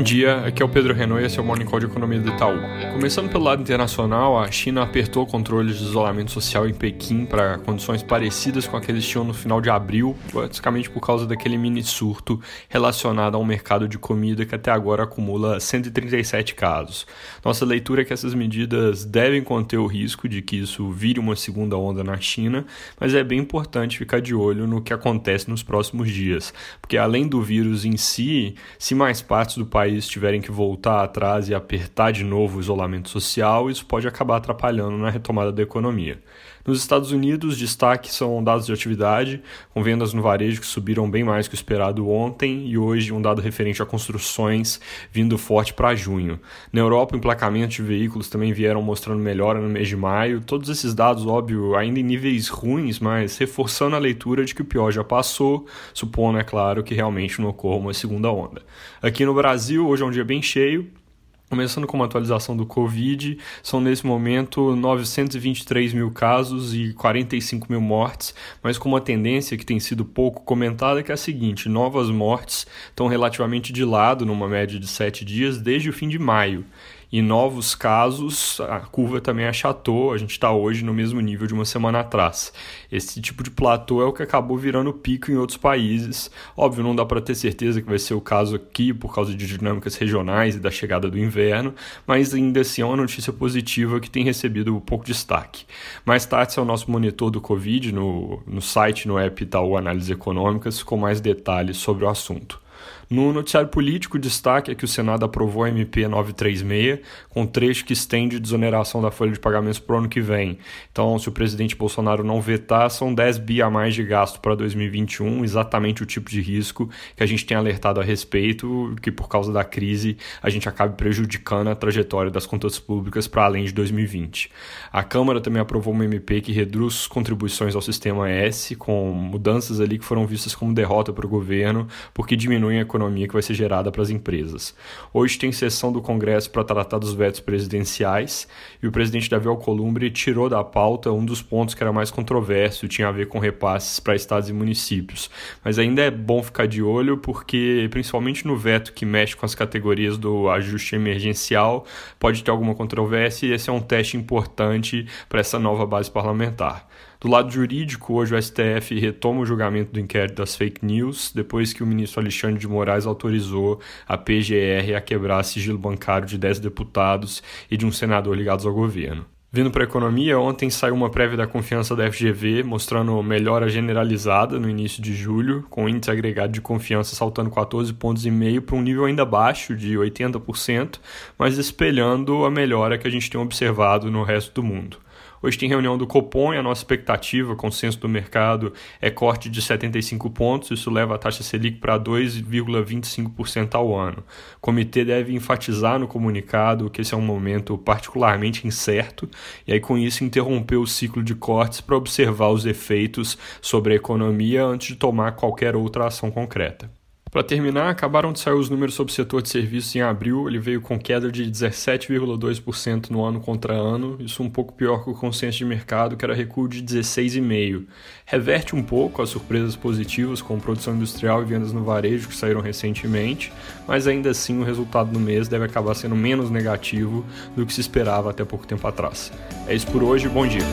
Bom dia, aqui é o Pedro Renault e esse é o Morning Call de Economia do Itaú. Começando pelo lado internacional, a China apertou controles de isolamento social em Pequim para condições parecidas com aqueles que tinham no final de abril, basicamente por causa daquele mini surto relacionado ao mercado de comida que até agora acumula 137 casos. Nossa leitura é que essas medidas devem conter o risco de que isso vire uma segunda onda na China, mas é bem importante ficar de olho no que acontece nos próximos dias, porque além do vírus em si, se mais partes do país país tiverem que voltar atrás e apertar de novo o isolamento social, isso pode acabar atrapalhando na retomada da economia. Nos Estados Unidos, destaque são dados de atividade, com vendas no varejo que subiram bem mais que o esperado ontem e hoje um dado referente a construções vindo forte para junho. Na Europa, emplacamentos de veículos também vieram mostrando melhora no mês de maio. Todos esses dados, óbvio, ainda em níveis ruins, mas reforçando a leitura de que o pior já passou, supondo, é claro, que realmente não ocorra uma segunda onda. Aqui no Brasil, hoje é um dia bem cheio, Começando com uma atualização do Covid, são nesse momento 923 mil casos e 45 mil mortes, mas com uma tendência que tem sido pouco comentada, que é a seguinte: novas mortes estão relativamente de lado, numa média de 7 dias, desde o fim de maio e novos casos, a curva também achatou, a gente está hoje no mesmo nível de uma semana atrás. Esse tipo de platô é o que acabou virando pico em outros países. Óbvio, não dá para ter certeza que vai ser o caso aqui por causa de dinâmicas regionais e da chegada do inverno, mas ainda assim é uma notícia positiva que tem recebido pouco de destaque. Mais tarde, é o nosso monitor do Covid no, no site, no app Itaú Análise Econômicas, com mais detalhes sobre o assunto. No noticiário político, destaque é que o Senado aprovou a MP 936, com trecho que estende desoneração da folha de pagamentos para o ano que vem. Então, se o presidente Bolsonaro não vetar, são 10 bi a mais de gasto para 2021, exatamente o tipo de risco que a gente tem alertado a respeito, que por causa da crise a gente acabe prejudicando a trajetória das contas públicas para além de 2020. A Câmara também aprovou uma MP que reduz contribuições ao sistema S, com mudanças ali que foram vistas como derrota para o governo, porque diminuem a economia economia que vai ser gerada para as empresas. Hoje tem sessão do Congresso para tratar dos vetos presidenciais e o presidente Davi Alcolumbre tirou da pauta um dos pontos que era mais controverso, tinha a ver com repasses para estados e municípios. Mas ainda é bom ficar de olho porque, principalmente no veto que mexe com as categorias do ajuste emergencial, pode ter alguma controvérsia e esse é um teste importante para essa nova base parlamentar. Do lado jurídico, hoje o STF retoma o julgamento do inquérito das fake news, depois que o ministro Alexandre de Moraes autorizou a PGR a quebrar sigilo bancário de 10 deputados e de um senador ligados ao governo. Vindo para a economia, ontem saiu uma prévia da confiança da FGV mostrando melhora generalizada no início de julho, com o índice agregado de confiança saltando 14 pontos para um nível ainda baixo de 80%, mas espelhando a melhora que a gente tem observado no resto do mundo. Hoje tem reunião do Copom e a nossa expectativa, consenso do mercado, é corte de 75 pontos. Isso leva a taxa Selic para 2,25% ao ano. O comitê deve enfatizar no comunicado que esse é um momento particularmente incerto e aí com isso interromper o ciclo de cortes para observar os efeitos sobre a economia antes de tomar qualquer outra ação concreta. Para terminar, acabaram de sair os números sobre o setor de serviços em abril. Ele veio com queda de 17,2% no ano contra ano, isso um pouco pior que o consenso de mercado, que era recuo de 16,5%. Reverte um pouco as surpresas positivas com produção industrial e vendas no varejo que saíram recentemente, mas ainda assim o resultado do mês deve acabar sendo menos negativo do que se esperava até pouco tempo atrás. É isso por hoje, bom dia.